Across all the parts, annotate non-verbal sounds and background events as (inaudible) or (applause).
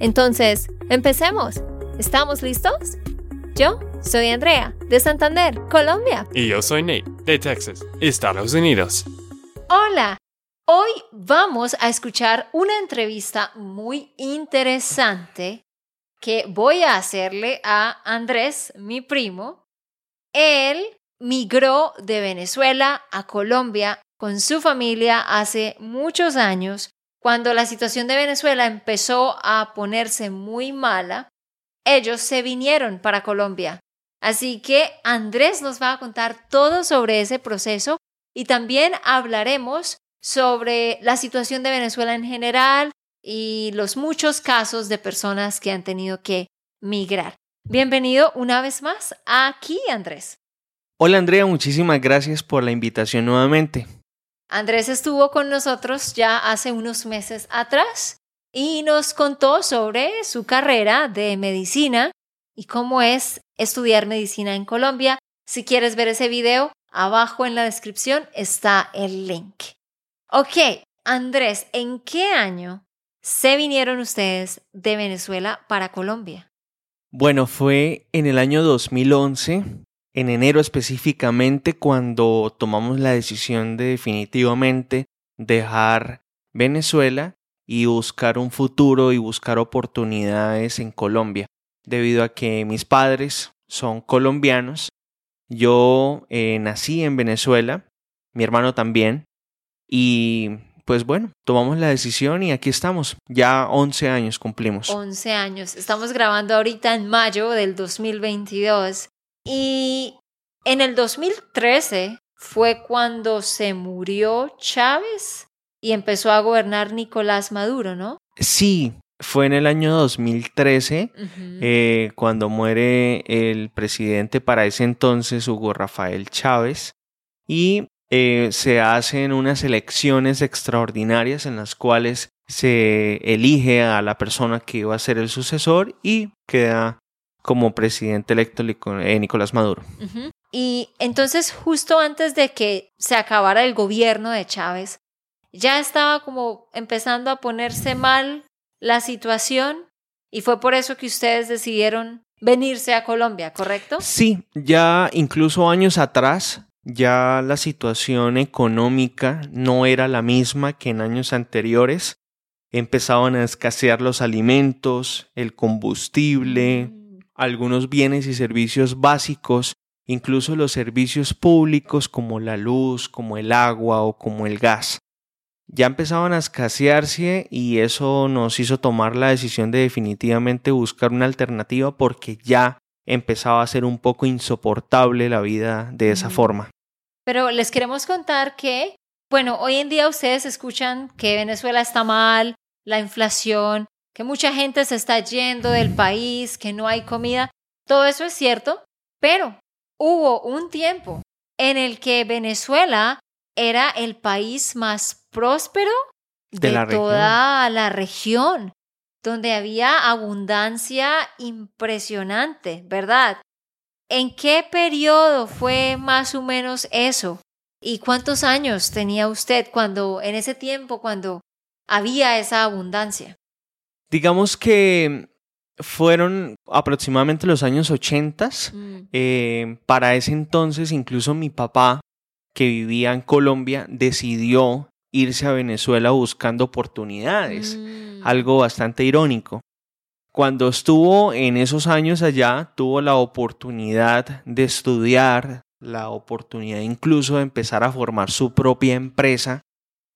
Entonces, empecemos. ¿Estamos listos? Yo soy Andrea, de Santander, Colombia. Y yo soy Nate, de Texas, Estados Unidos. Hola, hoy vamos a escuchar una entrevista muy interesante que voy a hacerle a Andrés, mi primo. Él migró de Venezuela a Colombia con su familia hace muchos años, cuando la situación de Venezuela empezó a ponerse muy mala, ellos se vinieron para Colombia. Así que Andrés nos va a contar todo sobre ese proceso y también hablaremos sobre la situación de Venezuela en general y los muchos casos de personas que han tenido que migrar. Bienvenido una vez más aquí, Andrés. Hola Andrea, muchísimas gracias por la invitación nuevamente. Andrés estuvo con nosotros ya hace unos meses atrás y nos contó sobre su carrera de medicina y cómo es estudiar medicina en Colombia. Si quieres ver ese video, abajo en la descripción está el link. Ok, Andrés, ¿en qué año se vinieron ustedes de Venezuela para Colombia? Bueno, fue en el año 2011 en enero específicamente cuando tomamos la decisión de definitivamente dejar Venezuela y buscar un futuro y buscar oportunidades en Colombia, debido a que mis padres son colombianos. Yo eh, nací en Venezuela, mi hermano también, y pues bueno, tomamos la decisión y aquí estamos. Ya 11 años cumplimos. 11 años. Estamos grabando ahorita en mayo del 2022. Y en el 2013 fue cuando se murió Chávez y empezó a gobernar Nicolás Maduro, ¿no? Sí, fue en el año 2013 eh, cuando muere el presidente para ese entonces, Hugo Rafael Chávez, y eh, se hacen unas elecciones extraordinarias en las cuales se elige a la persona que iba a ser el sucesor y queda como presidente electo eh, Nicolás Maduro. Y entonces justo antes de que se acabara el gobierno de Chávez, ya estaba como empezando a ponerse mal la situación y fue por eso que ustedes decidieron venirse a Colombia, ¿correcto? Sí, ya incluso años atrás ya la situación económica no era la misma que en años anteriores. Empezaban a escasear los alimentos, el combustible, mm algunos bienes y servicios básicos, incluso los servicios públicos como la luz, como el agua o como el gas. Ya empezaban a escasearse y eso nos hizo tomar la decisión de definitivamente buscar una alternativa porque ya empezaba a ser un poco insoportable la vida de esa forma. Pero les queremos contar que, bueno, hoy en día ustedes escuchan que Venezuela está mal, la inflación, que mucha gente se está yendo del país, que no hay comida. Todo eso es cierto, pero hubo un tiempo en el que Venezuela era el país más próspero de, toda la región, donde había abundancia impresionante, ¿verdad? ¿En qué periodo fue más o menos eso? ¿Y cuántos años tenía usted cuando, en ese tiempo, cuando había esa abundancia? Digamos que fueron aproximadamente los años 80. Mm. Eh, para ese entonces, incluso mi papá, que vivía en Colombia, decidió irse a Venezuela buscando oportunidades. Mm. Algo bastante irónico. Cuando estuvo en esos años allá, tuvo la oportunidad de estudiar, la oportunidad incluso de empezar a formar su propia empresa.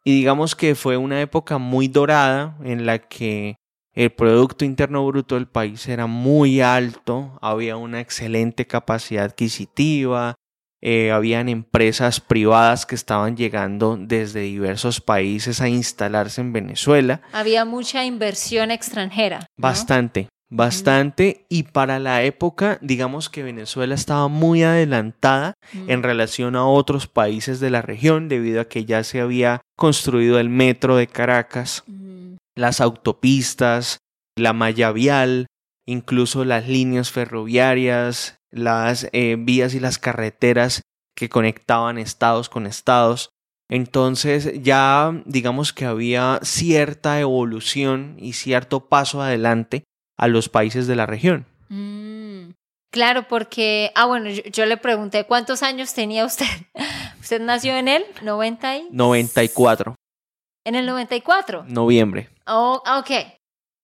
Y digamos que fue una época muy dorada en la que el Producto Interno Bruto del país era muy alto, había una excelente capacidad adquisitiva, eh, habían empresas privadas que estaban llegando desde diversos países a instalarse en Venezuela. Había mucha inversión extranjera. ¿no? Bastante, bastante. Y para la época, digamos que Venezuela estaba muy adelantada Mm. en relación a otros países de la región debido a que ya se había construido el metro de Caracas, Mm. Las autopistas, la malla vial, incluso las líneas ferroviarias, las eh, vías y las carreteras que conectaban estados con estados. Entonces ya digamos que había cierta evolución y cierto paso adelante a los países de la región. Mm. Claro, porque, ah, bueno, yo, yo le pregunté cuántos años tenía usted. (laughs) ¿Usted nació en el 90 y... 94, En el 94. noviembre. Oh, ok.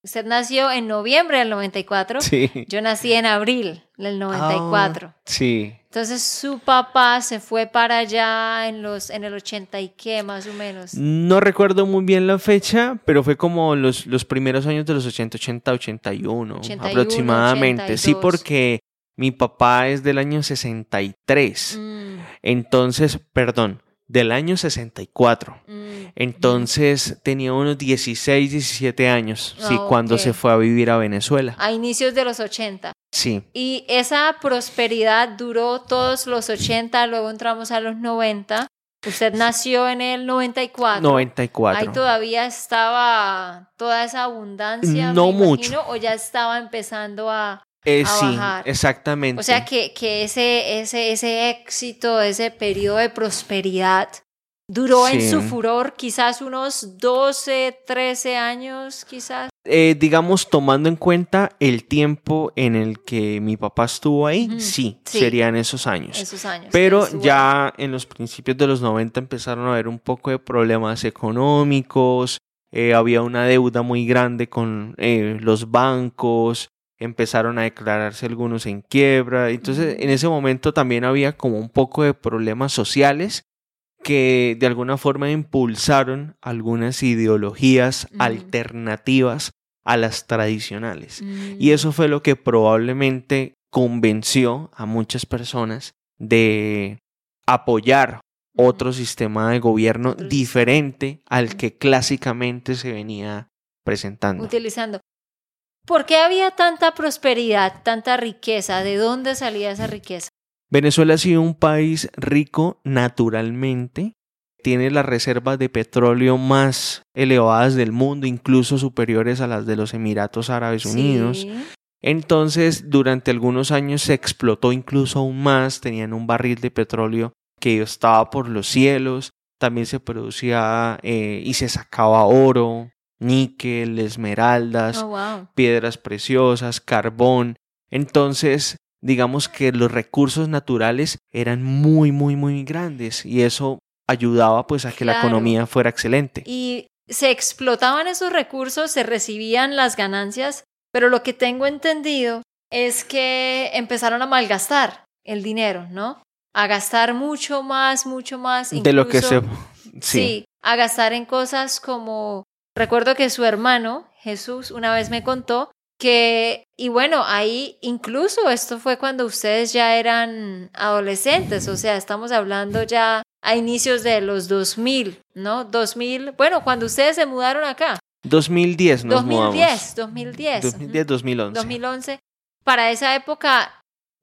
Usted nació en noviembre del 94. Sí. Yo nací en abril del 94. Ah, sí. Entonces su papá se fue para allá en los en el 80 y qué más o menos. No recuerdo muy bien la fecha, pero fue como los, los primeros años de los 80, 80, 81, 81, aproximadamente. Sí, 82. porque mi papá es del año 63. Mm, Entonces, perdón, del año 64. mm, Entonces tenía unos 16, 17 años, sí, Ah, cuando se fue a vivir a Venezuela. A inicios de los 80. Sí, Y esa prosperidad duró todos los 80, luego entramos a los 90. Usted nació en el 94. 94. Ahí todavía estaba toda esa abundancia. No me mucho. O ya estaba empezando a... Eh, a sí, bajar. exactamente. O sea que, que ese, ese, ese éxito, ese periodo de prosperidad duró en su furor quizás unos 12, 13 años, quizás. Eh, digamos, tomando en cuenta el tiempo en el que mi papá estuvo ahí, sí, sí. serían esos años. Esos años. Pero ya en los principios de los 90 empezaron a haber un poco de problemas económicos, eh, había una deuda muy grande con eh, los bancos, empezaron a declararse algunos en quiebra, entonces en ese momento también había como un poco de problemas sociales que de alguna forma impulsaron algunas ideologías alternativas a las tradicionales. Mm, Y eso fue lo que probablemente convenció a muchas personas de apoyar otro sistema de gobierno diferente al que clásicamente se venía presentando. Utilizando. ¿Por qué había tanta prosperidad, tanta riqueza? ¿De dónde salía esa riqueza? Venezuela ha sido un país rico naturalmente, tiene las reservas de petróleo más elevadas del mundo, incluso superiores a las de los Emiratos Árabes Unidos. Sí. Entonces, durante algunos años se explotó incluso aún más, tenían un barril de petróleo que estaba por los cielos, también se producía eh, y se sacaba oro, níquel, esmeraldas, Oh, wow. piedras preciosas, carbón. Entonces, digamos que los recursos naturales eran muy, muy, muy grandes y eso ayudaba pues a que la economía fuera excelente. Y se explotaban esos recursos, se recibían las ganancias, pero lo que tengo entendido es que empezaron a malgastar el dinero, ¿no? A gastar mucho más, mucho más. de lo que se... incluso- Sí. Sí, a gastar en cosas como, recuerdo que su hermano, Jesús, una vez me contó que, y bueno, ahí incluso esto fue cuando ustedes ya eran adolescentes, o sea, estamos hablando ya a inicios de los 2000, ¿no? 2000, bueno, cuando ustedes se mudaron acá, 2010 nos 2010, mudamos. 2010. ujú. 2010, 2011. 2011. Para esa época,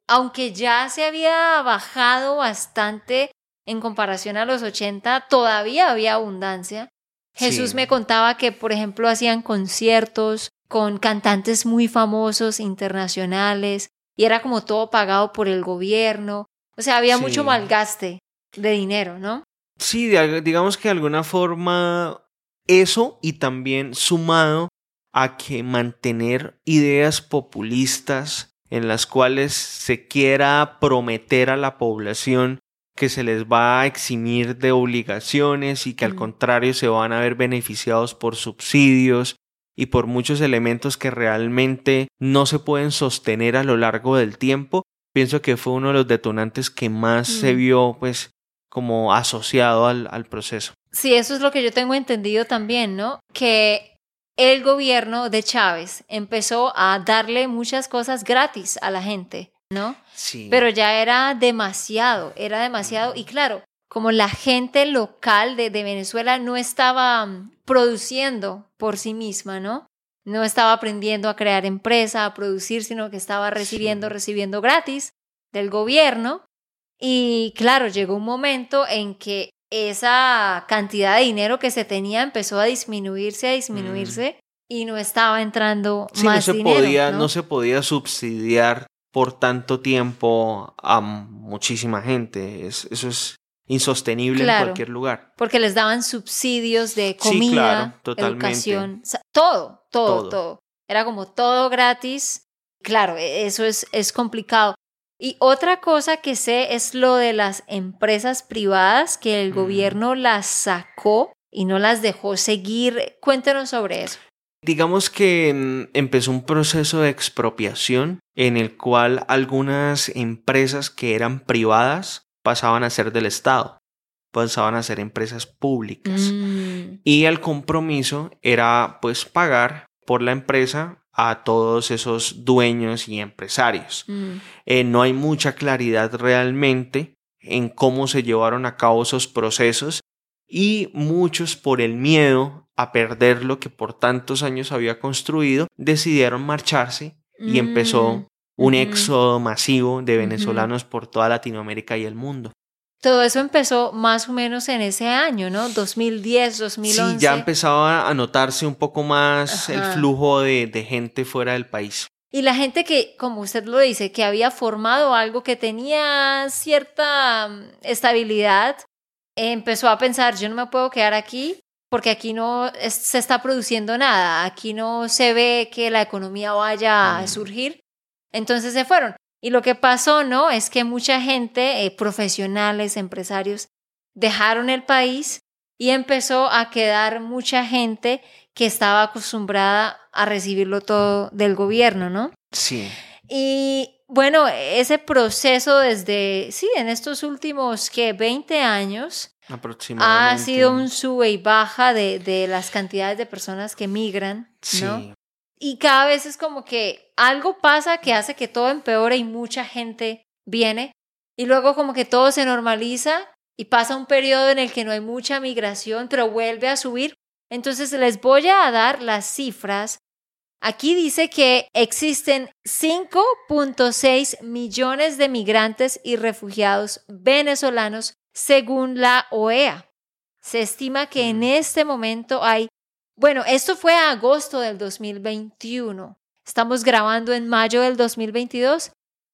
aunque ya se había bajado bastante en comparación a los 80, todavía había abundancia. Jesús Sí. me contaba que, por ejemplo, hacían conciertos con cantantes muy famosos internacionales y era como todo pagado por el gobierno. O sea, había Sí. mucho malgaste de dinero, ¿no? Sí, digamos que de alguna forma eso y también sumado a que mantener ideas populistas en las cuales se quiera prometer a la población que se les va a eximir de obligaciones y que al contrario se van a ver beneficiados por subsidios y por muchos elementos que realmente no se pueden sostener a lo largo del tiempo, pienso que fue uno de los detonantes que más se Mm. vio pues como asociado al, al proceso. Sí, eso es lo que yo tengo entendido también, ¿no? Que el gobierno de Chávez empezó a darle muchas cosas gratis a la gente. ¿No? Sí. Pero ya era demasiado, era demasiado. Y claro, como la gente local de, de Venezuela no estaba mm, produciendo por sí misma, ¿no? No estaba aprendiendo a crear empresa, a producir, sino que estaba recibiendo, Sí. recibiendo gratis del gobierno. Y claro, llegó un momento en que esa cantidad de dinero que se tenía empezó a disminuirse, a disminuirse y no estaba entrando Sí, más no se dinero. podía, ¿no? no se podía subsidiar por tanto tiempo a muchísima gente. Es- eso es insostenible Claro. en cualquier lugar. Porque les daban subsidios de Sí, comida, claro, totalmente. educación, todo, todo, Todo. todo, Era como todo gratis. Claro, e- eso es, es complicado. Y otra cosa que sé es lo de las empresas privadas, que el Mm. gobierno las sacó y no las dejó seguir. Cuéntanos sobre eso. Digamos que mm, empezó un proceso de expropiación en el cual algunas empresas que eran privadas pasaban a ser del Estado, pasaban a ser empresas públicas. Mm, Y el compromiso era pues pagar por la empresa a todos esos dueños y empresarios. mm, Eh, no hay mucha claridad realmente en cómo se llevaron a cabo esos procesos y muchos por el miedo a perder lo que por tantos años había construido decidieron marcharse y empezó mm. un ujú. éxodo masivo de venezolanos por toda Latinoamérica y el mundo. Todo eso empezó más o menos en ese año, ¿no? 2010, 2011. Sí, ya empezaba a notarse un poco más el flujo de, de gente fuera del país. Y la gente que, como usted lo dice, que había formado algo que tenía cierta mm, estabilidad, empezó a pensar, yo no me puedo quedar aquí porque aquí no es- se está produciendo nada, aquí no se ve que la economía vaya a surgir. Entonces se fueron. Y lo que pasó, ¿no? Es que mucha gente, eh, profesionales, empresarios, dejaron el país y empezó a quedar mucha gente que estaba acostumbrada a recibirlo todo del gobierno, ¿no? Sí, Y bueno, ese proceso desde, sí, en estos últimos, que 20 años, ha sido un sube y baja de, de las cantidades de personas que migran, ¿no? Sí, Y cada vez es como que algo pasa que hace que todo empeore y mucha gente viene. Y luego como que todo se normaliza y pasa un periodo en el que no hay mucha migración, pero vuelve a subir. Entonces les voy a dar las cifras. Aquí dice que existen 5.6 millones de migrantes y refugiados venezolanos según la OEA. Se estima que en este momento hay bueno, esto fue a agosto del 2021. Estamos grabando en mayo del 2022.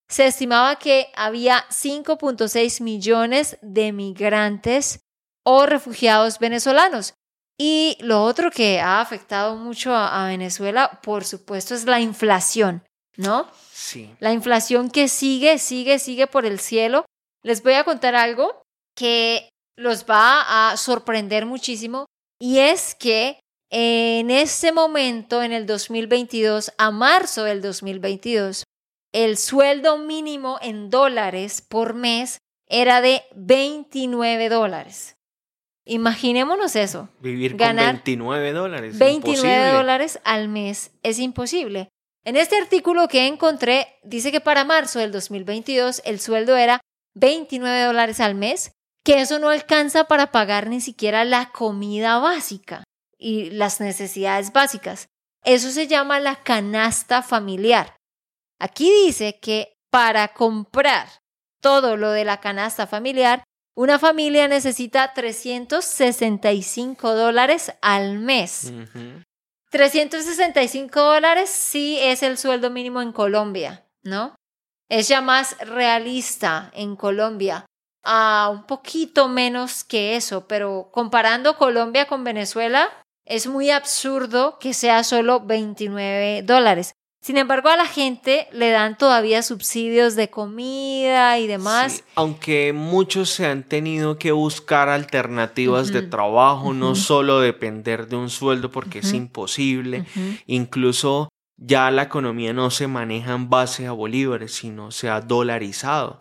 Se estimaba que había 5.6 millones de migrantes o refugiados venezolanos. Y lo otro que ha afectado mucho a, a Venezuela, por supuesto, es la inflación, ¿no? sí. La inflación que sigue, sigue, sigue por el cielo. Les voy a contar algo que los va a sorprender muchísimo y es que en este momento, en el 2022, a marzo del 2022, el sueldo mínimo en dólares por mes era de 29 dólares. Imaginémonos eso. Vivir Ganar con 29 dólares. 29 imposible. dólares al mes es imposible. En este artículo que encontré, dice que para marzo del 2022 el sueldo era 29 dólares al mes, que eso no alcanza para pagar ni siquiera la comida básica y las necesidades básicas. Eso se llama la canasta familiar. Aquí dice que para comprar todo lo de la canasta familiar, una familia necesita 365 dólares al mes. Ujú. 365 dólares sí es el sueldo mínimo en Colombia, ¿no? Es ya más realista en Colombia. A un poquito menos que eso, pero comparando Colombia con Venezuela, es muy absurdo que sea solo 29 dólares. Sin embargo, a la gente le dan todavía subsidios de comida y demás. Sí, aunque muchos se han tenido que buscar alternativas de trabajo, no solo depender de un sueldo porque es imposible. Incluso ya la economía no se maneja en base a bolívares, sino se ha dolarizado.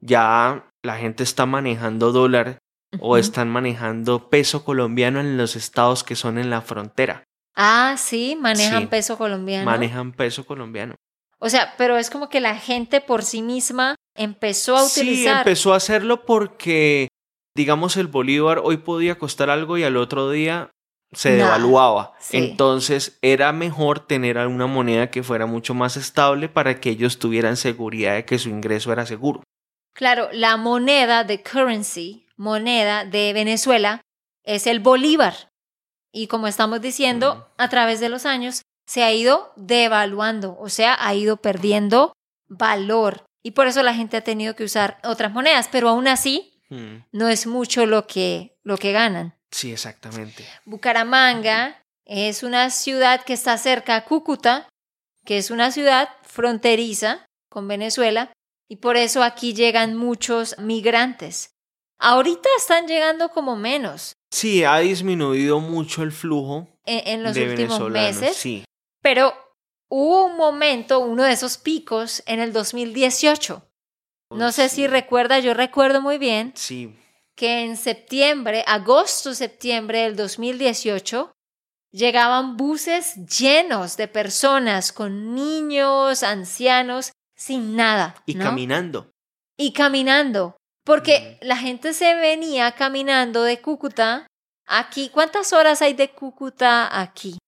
Ya la gente está manejando dólar o están manejando peso colombiano en los estados que son en la frontera. Ah, sí, manejan Sí. peso colombiano. Manejan peso colombiano. O sea, pero es como que la gente por sí misma empezó a utilizar. Sí, empezó a hacerlo porque, digamos, el bolívar hoy podía costar algo y al otro día se devaluaba. Sí. Entonces era mejor tener una moneda que fuera mucho más estable para que ellos tuvieran seguridad de que su ingreso era seguro. Claro, la moneda de currency, moneda de Venezuela, es el bolívar. Y como estamos diciendo, a través de los años se ha ido devaluando, o sea, ha ido perdiendo valor. Y por eso la gente ha tenido que usar otras monedas, pero aún así Mm, no es mucho lo que, lo que ganan. Sí, exactamente. Bucaramanga es una ciudad que está cerca a Cúcuta, que es una ciudad fronteriza con Venezuela, y por eso aquí llegan muchos migrantes. Ahorita están llegando como menos Sí, ha disminuido mucho el flujo en, en los de últimos meses, Sí, pero hubo un momento, uno de esos picos, en el 2018. No sé si recuerda, yo recuerdo muy bien sí. que en septiembre, agosto, septiembre del 2018, llegaban buses llenos de personas con niños, ancianos, sin nada. Y ¿no? caminando. Y caminando. Porque Mm. la gente se venía caminando de Cúcuta aquí. ¿Cuántas horas hay de Cúcuta aquí?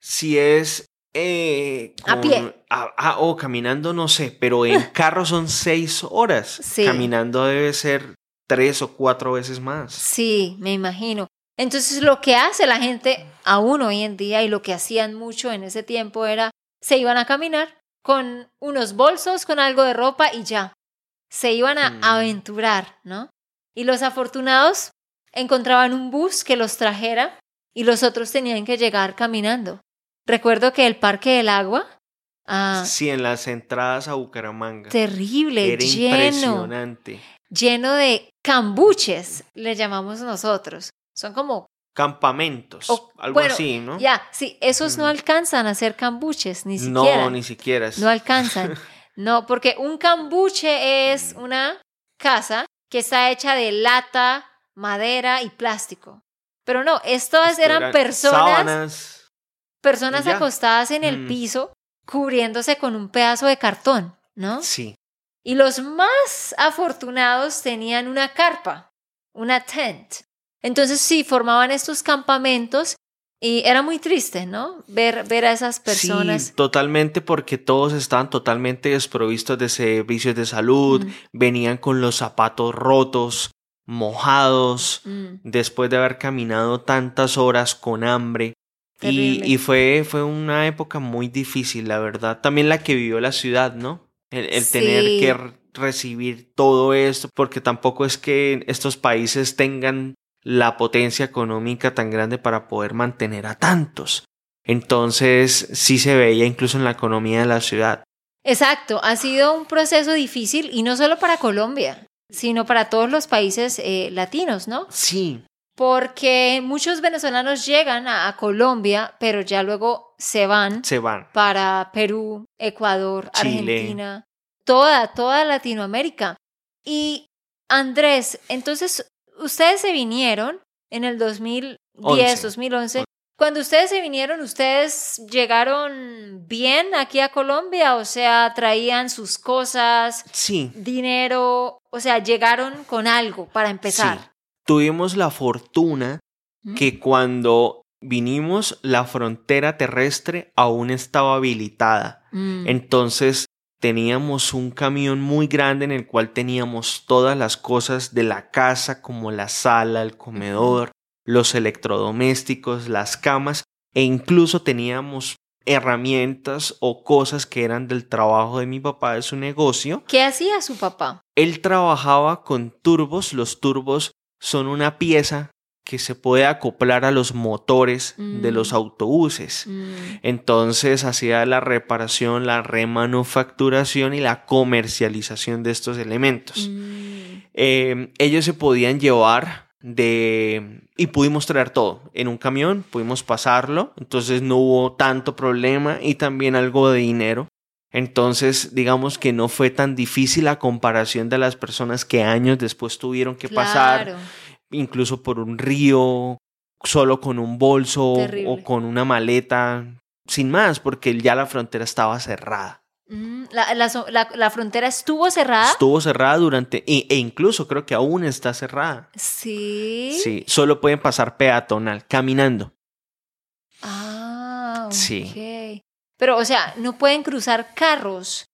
Si es eh, A pie. Ah, ah, o caminando, no sé, pero en (laughs) carro son seis horas. Sí. Caminando debe ser tres o cuatro veces más. Sí, me imagino. Entonces lo que hace la gente aún hoy en día y lo que hacían mucho en ese tiempo era se iban a caminar con unos bolsos, con algo de ropa y ya. Se iban a Mm. aventurar, ¿no? Y los afortunados encontraban un bus que los trajera y los otros tenían que llegar caminando. Recuerdo que el Parque del Agua, ah, Sí, en las entradas a Bucaramanga. terrible, Era lleno impresionante. lleno de cambuches, le llamamos nosotros. Son como, Campamentos, O- algo bueno, así, ¿no? ya, sí, esos no Mm. alcanzan a ser cambuches, ni siquiera. No, ni siquiera. No alcanzan. No, porque un cambuche es una casa que está hecha de lata, madera y plástico. Pero no, estas eran eran personas, Sábanas. personas acostadas en el Mm. piso, cubriéndose con un pedazo de cartón, ¿no? Sí. Y los más afortunados tenían una carpa, una tent. Entonces sí, formaban estos campamentos y era muy triste, ¿no? Ver, ver a esas personas. Sí, totalmente, porque todos estaban totalmente desprovistos de servicios de salud, Mm, venían con los zapatos rotos, mojados, mm, después de haber caminado tantas horas con hambre. Y, fue, fue una época muy difícil, la verdad. También la que vivió la ciudad, ¿no? El, el tener que re- recibir todo esto, porque tampoco es que estos países tengan la potencia económica tan grande para poder mantener a tantos. Entonces, sí se veía incluso en la economía de la ciudad. Exacto, ha sido un proceso difícil y no solo para Colombia, sino para todos los países eh, latinos, ¿no? Sí, Porque muchos venezolanos llegan a, a Colombia, pero ya luego se van se van. para Perú, Ecuador, Chile. Argentina, toda, toda Latinoamérica. Y Andrés, entonces ustedes se vinieron en el 2010, Once. 2011. Cuando ustedes se vinieron, ¿ustedes llegaron bien aquí a Colombia? O sea, traían sus cosas, Sí, dinero, o sea, llegaron con algo para empezar. sí. Tuvimos la fortuna ¿Mm? que cuando vinimos la frontera terrestre aún estaba habilitada. Mm, Entonces teníamos un camión muy grande en el cual teníamos todas las cosas de la casa como la sala, el comedor, los electrodomésticos, las camas e incluso teníamos herramientas o cosas que eran del trabajo de mi papá de su negocio. ¿Qué hacía su papá? Él trabajaba con turbos, los turbos son una pieza que se puede acoplar a los motores de Mm. los autobuses. Mm, Entonces hacía la reparación, la remanufacturación y la comercialización de estos elementos. mm. Eh, ellos se podían llevar de... y pudimos traer todo en un camión, pudimos pasarlo, entonces no hubo tanto problema y también algo de dinero. Entonces, digamos que no fue tan difícil la comparación de las personas que años después tuvieron que pasar Claro. Incluso por un río, solo con un bolso Terrible. o con una maleta, sin más, porque ya la frontera estaba cerrada. Mm, la, la la- la frontera estuvo cerrada. Estuvo cerrada durante, e, e incluso creo que aún está cerrada. sí. Sí, solo pueden pasar peatonal, caminando. Ah, Sí. Pero, o sea, no pueden cruzar carros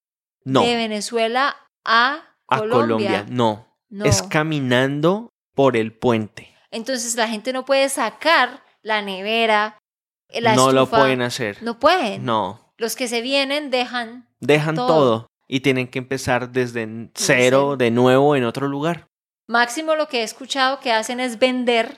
No, de Venezuela a a Colombia. Colombia, no. No. Es caminando por el puente. Entonces la gente no puede sacar la nevera, la no lo pueden hacer. No pueden. No, Los que se vienen dejan. dejan Todo. todo. y tienen que empezar desde cero, de nuevo en otro lugar. Máximo lo que he escuchado que hacen es vender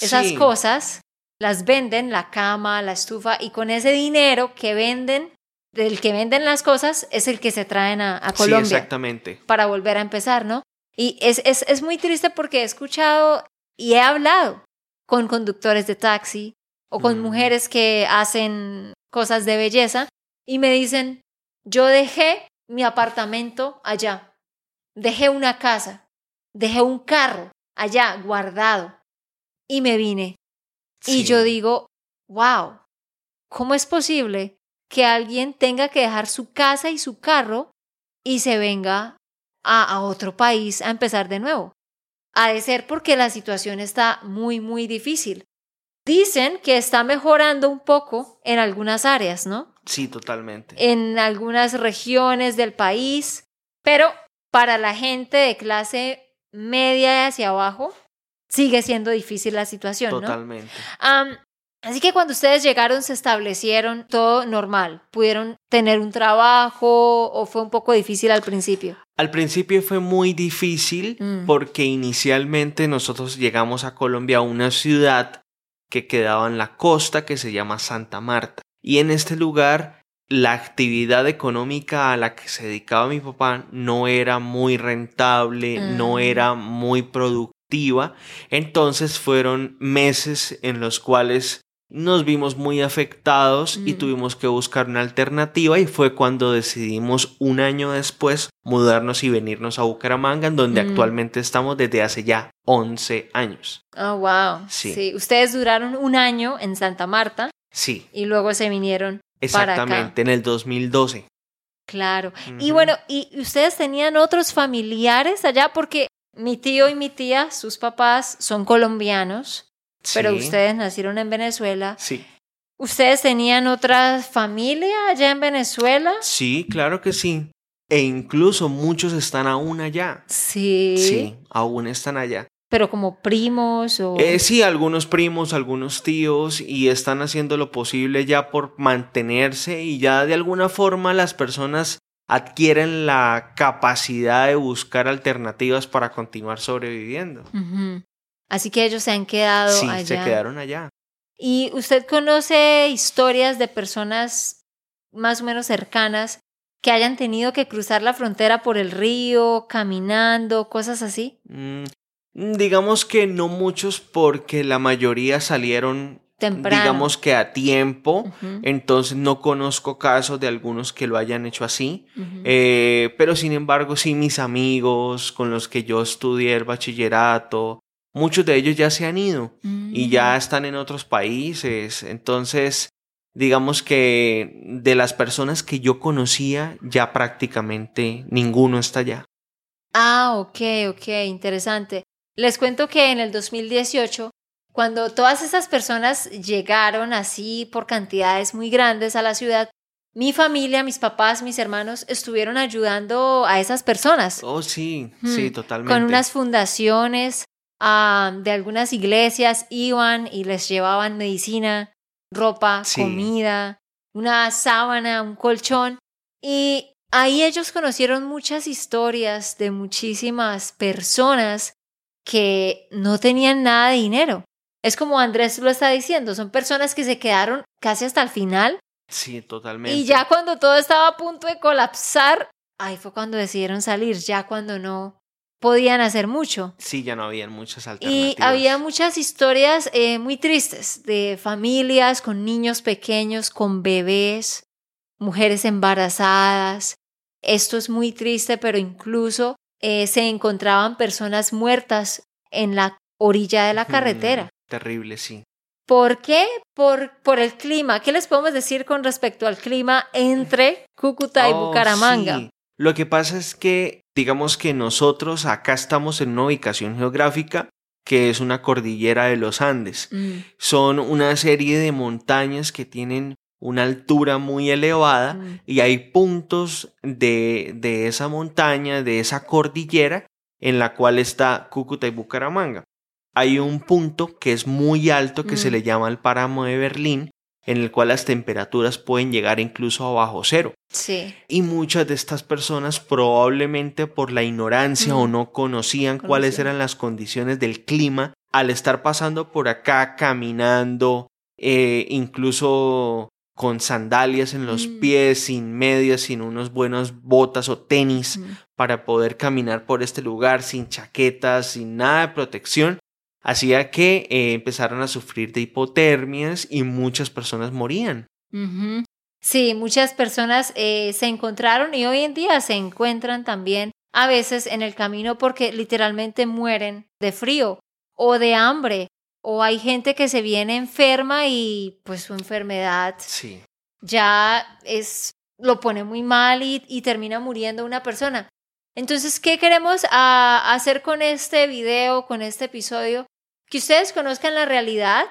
esas Sí, cosas, las venden, la cama, la estufa, y con ese dinero que venden, del que venden las cosas, es el que se traen a, a Sí, Colombia exactamente. para volver a empezar, ¿no? Y es, es, es muy triste porque he escuchado y he hablado con conductores de taxi o con Mm. mujeres que hacen cosas de belleza y me dicen, yo dejé mi apartamento allá, dejé una casa, dejé un carro allá guardado y me vine. Y yo digo, wow, ¿cómo es posible que alguien tenga que dejar su casa y su carro y se venga a, a otro país a empezar de nuevo? Ha de ser porque la situación está muy, muy difícil. Dicen que está mejorando un poco en algunas áreas, ¿no? Sí, totalmente. En algunas regiones del país, pero para la gente de clase media hacia abajo sigue siendo difícil la situación, ¿no? totalmente. Am, así que cuando ustedes llegaron se establecieron todo normal. ¿Pudieron tener un trabajo o fue un poco difícil al principio? Al principio fue muy difícil Mm. porque inicialmente nosotros llegamos a Colombia a una ciudad que quedaba en la costa que se llama Santa Marta. Y en este lugar la actividad económica a la que se dedicaba mi papá no era muy rentable, no Mm. era muy productiva. Entonces fueron meses en los cuales nos vimos muy afectados y Mm. tuvimos que buscar una alternativa y fue cuando decidimos un año después mudarnos y venirnos a Bucaramanga, en donde Mm. actualmente estamos desde hace ya 11 años. Oh, wow. Sí. Ustedes duraron un año en Santa Marta Sí, y luego se vinieron para acá. exactamente, en el 2012. Claro. Y Ujú. bueno, ¿y ustedes tenían otros familiares allá? Porque mi tío y mi tía, sus papás, son colombianos, pero Sí, ustedes nacieron en Venezuela. Sí. ¿Ustedes tenían otra familia allá en Venezuela? Sí, claro que sí. E incluso muchos están aún allá. Sí. Sí, aún están allá. Pero como primos o... Eh, sí, algunos primos, algunos tíos, y están haciendo lo posible ya por mantenerse y ya de alguna forma las personas adquieren la capacidad de buscar alternativas para continuar sobreviviendo. Así que ellos se han quedado Sí, allá. se quedaron allá. ¿Y usted conoce historias de personas más o menos cercanas que hayan tenido que cruzar la frontera por el río, caminando, cosas así? Mm, digamos que no muchos porque la mayoría salieron, Temprano. digamos que a tiempo. Entonces no conozco casos de algunos que lo hayan hecho así. Eh, pero sin embargo, sí, mis amigos con los que yo estudié el bachillerato, muchos de ellos ya se han ido y ya están en otros países. Entonces, digamos que de las personas que yo conocía, ya prácticamente ninguno está allá. Ah, ok, ok, interesante. Les cuento que en el 2018, cuando todas esas personas llegaron así por cantidades muy grandes a la ciudad, mi familia, mis papás, mis hermanos estuvieron ayudando a esas personas Oh, sí, Hmm, sí, totalmente. con unas fundaciones ah, de algunas iglesias, iban y les llevaban medicina, ropa, Sí. comida, una sábana, un colchón. Y ahí ellos conocieron muchas historias de muchísimas personas que no tenían nada de dinero. Es como Andrés lo está diciendo, son personas que se quedaron casi hasta el final Sí, totalmente. y ya cuando todo estaba a punto de colapsar, ahí fue cuando decidieron salir, ya cuando no podían hacer mucho. Sí, ya no habían muchas Y alternativas. había muchas historias eh, muy tristes de familias con niños pequeños, con bebés, mujeres embarazadas. Esto es muy triste, pero incluso eh, se encontraban personas muertas en la orilla de la Mm, carretera. Terrible, sí. ¿Por qué? Por, por el clima. ¿Qué les podemos decir con respecto al clima entre Cúcuta y Oh, Bucaramanga? sí. Lo que pasa es que, digamos que nosotros acá estamos en una ubicación geográfica que es una cordillera de los Andes. Mm, Son una serie de montañas que tienen una altura muy elevada mm, y hay puntos de, de esa montaña, de esa cordillera, en la cual está Cúcuta y Bucaramanga. Hay un punto que es muy alto que se Mm. le llama el páramo de Berlín, en el cual las temperaturas pueden llegar incluso a bajo cero. sí. Y muchas de estas personas probablemente por la ignorancia Mm. o no conocían cuáles eran las condiciones del clima, al estar pasando por acá caminando, eh, incluso con sandalias en los Mm. pies, sin medias, sin unos buenos botas o tenis Mm, para poder caminar por este lugar, sin chaquetas, sin nada de protección, hacía que eh, empezaran a sufrir de hipotermias y muchas personas morían. Sí, muchas personas eh, se encontraron y hoy en día se encuentran también a veces en el camino porque literalmente mueren de frío o de hambre o hay gente que se viene enferma y pues su enfermedad Sí. ya es lo pone muy mal y, y termina muriendo una persona. Entonces, ¿qué queremos ah, hacer con este video, con este episodio? Que ustedes conozcan la realidad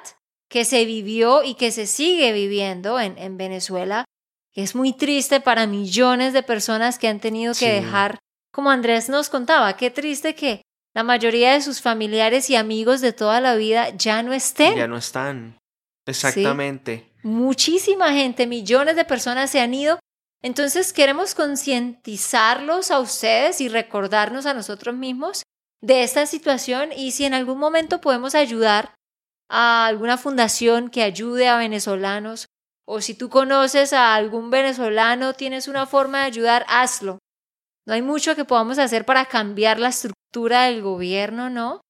que se vivió y que se sigue viviendo en, en Venezuela, que es muy triste para millones de personas que han tenido que Sí. dejar, como Andrés nos contaba, qué triste que la mayoría de sus familiares y amigos de toda la vida ya no estén. Ya no están. Exactamente. Muchísima gente, millones de personas se han ido. Entonces queremos concientizarlos a ustedes y recordarnos a nosotros mismos de esta situación y si en algún momento podemos ayudar a alguna fundación que ayude a venezolanos o si tú conoces a algún venezolano, tienes una forma de ayudar, hazlo. No hay mucho que podamos hacer para cambiar la estructura del gobierno, ¿no?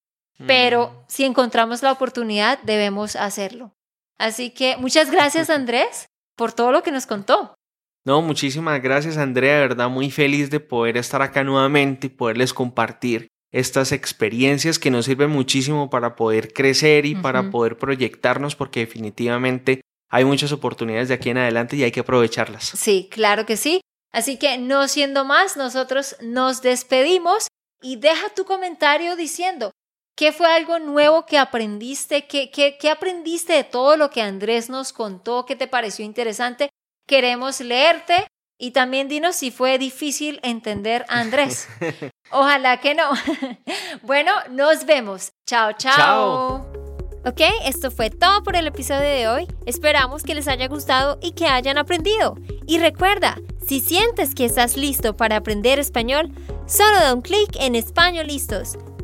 Pero Mm. si encontramos la oportunidad, debemos hacerlo. Así que muchas gracias, Andrés, por todo lo que nos contó. No, muchísimas gracias Andrea, de verdad muy feliz de poder estar acá nuevamente y poderles compartir estas experiencias que nos sirven muchísimo para poder crecer y para poder proyectarnos porque definitivamente hay muchas oportunidades de aquí en adelante y hay que aprovecharlas. Sí, claro que sí. Así que no siendo más, nosotros nos despedimos y deja tu comentario diciendo qué fue algo nuevo que aprendiste, qué, qué, qué aprendiste de todo lo que Andrés nos contó, qué te pareció interesante. Queremos leerte y también dinos si fue difícil entender a Andrés. (laughs) Ojalá que no. (laughs) bueno, nos vemos. Chao, chao. Chao. Ok, esto fue todo por el episodio de hoy. Esperamos que les haya gustado y que hayan aprendido. Y recuerda, si sientes que estás listo para aprender español, solo da un clic en Español Listos.